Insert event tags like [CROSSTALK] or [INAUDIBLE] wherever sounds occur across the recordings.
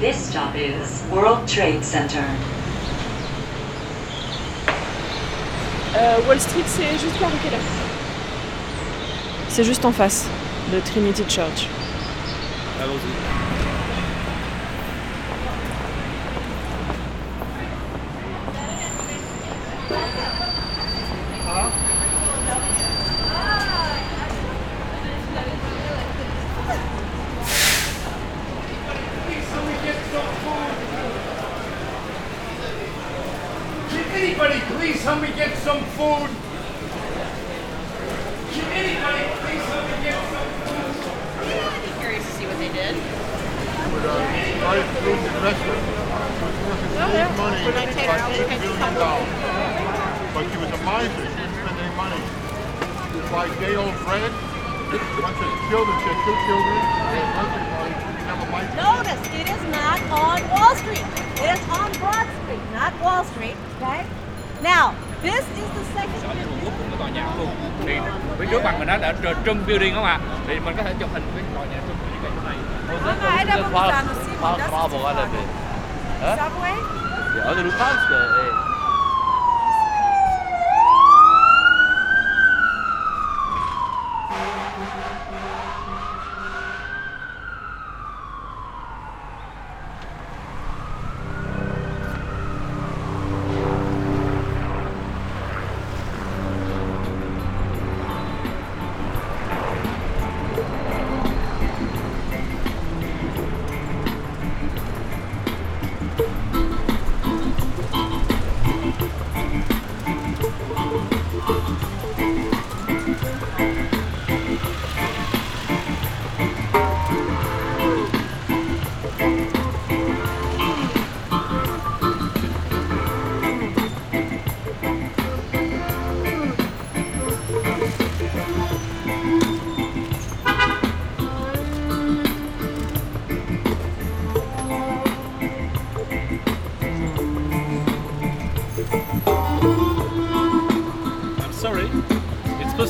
This stop is World Trade Center. Euh, Wall Street, c'est juste par quelle C'est juste en face de Trinity Church. Allons-y. Can please help me get some food? Can anybody please help me get some food? I'd be curious to see what they did. With a private food investment, was worth huge money, When I take her, I'll about six take a billion couple. dollars. But she was a miser, she didn't spend any money. She was like day old Fred, bunch of children, she had two children, they had nothing money, she became a miser. Notice, it is not on Wall Street. It is on Broad Street, not Wall Street, okay? Now, this is the second Sở như của tòa nhà luôn thì phía trước mặt mình nó đã tr- Trump Building không ạ? Thì mình có thể chụp hình với tòa nhà ngay chỗ này. I don't understand the Simon, das ist die Frage. Subway? Ja, also du kannst,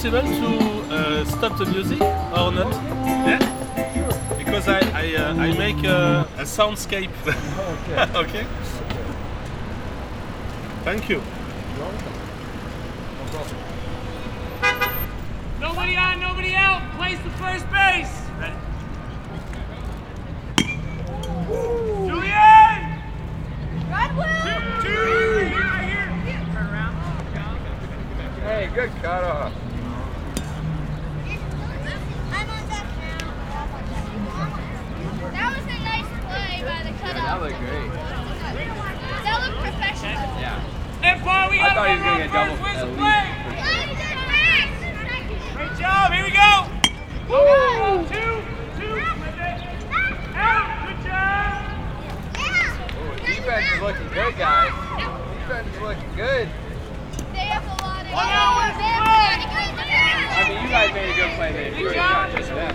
possible to uh, stop the music or not? Yeah. Because I I, uh, I make a, a soundscape. [LAUGHS] Okay. [LAUGHS] okay. Thank you. Nobody on, nobody out. Place the first base. Julian! Redwood! Two! Hey, good cut off. That was a nice play by the cutoff. That looked great. That looked professional. Yeah. Empire, we I got thought he was gonna get double first. Where's at the least. play? Great job. Here we go. Go, go, go. Two, two. Out. Good job. Ooh, defense is looking good, guys. Defense is looking good. They have a lot of. One out. Where's the They have a play? lot of good players. I mean, you guys made a good play there. You Good job. just that.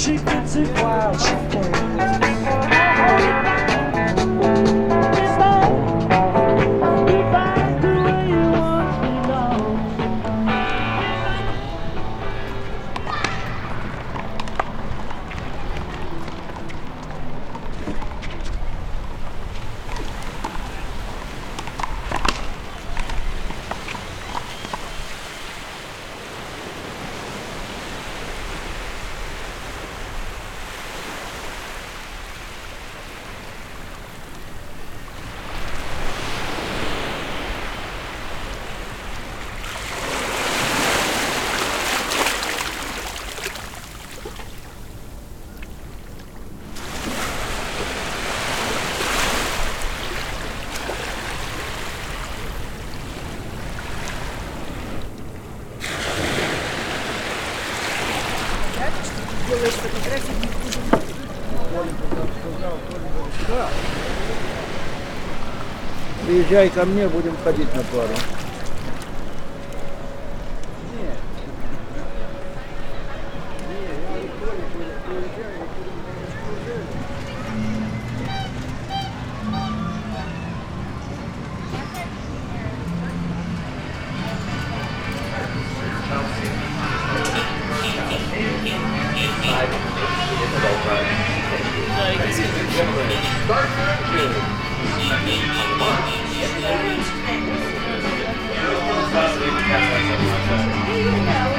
She gets it. While she Приезжай ко мне, будем ходить на пару. like this Start the engine. Start the engine.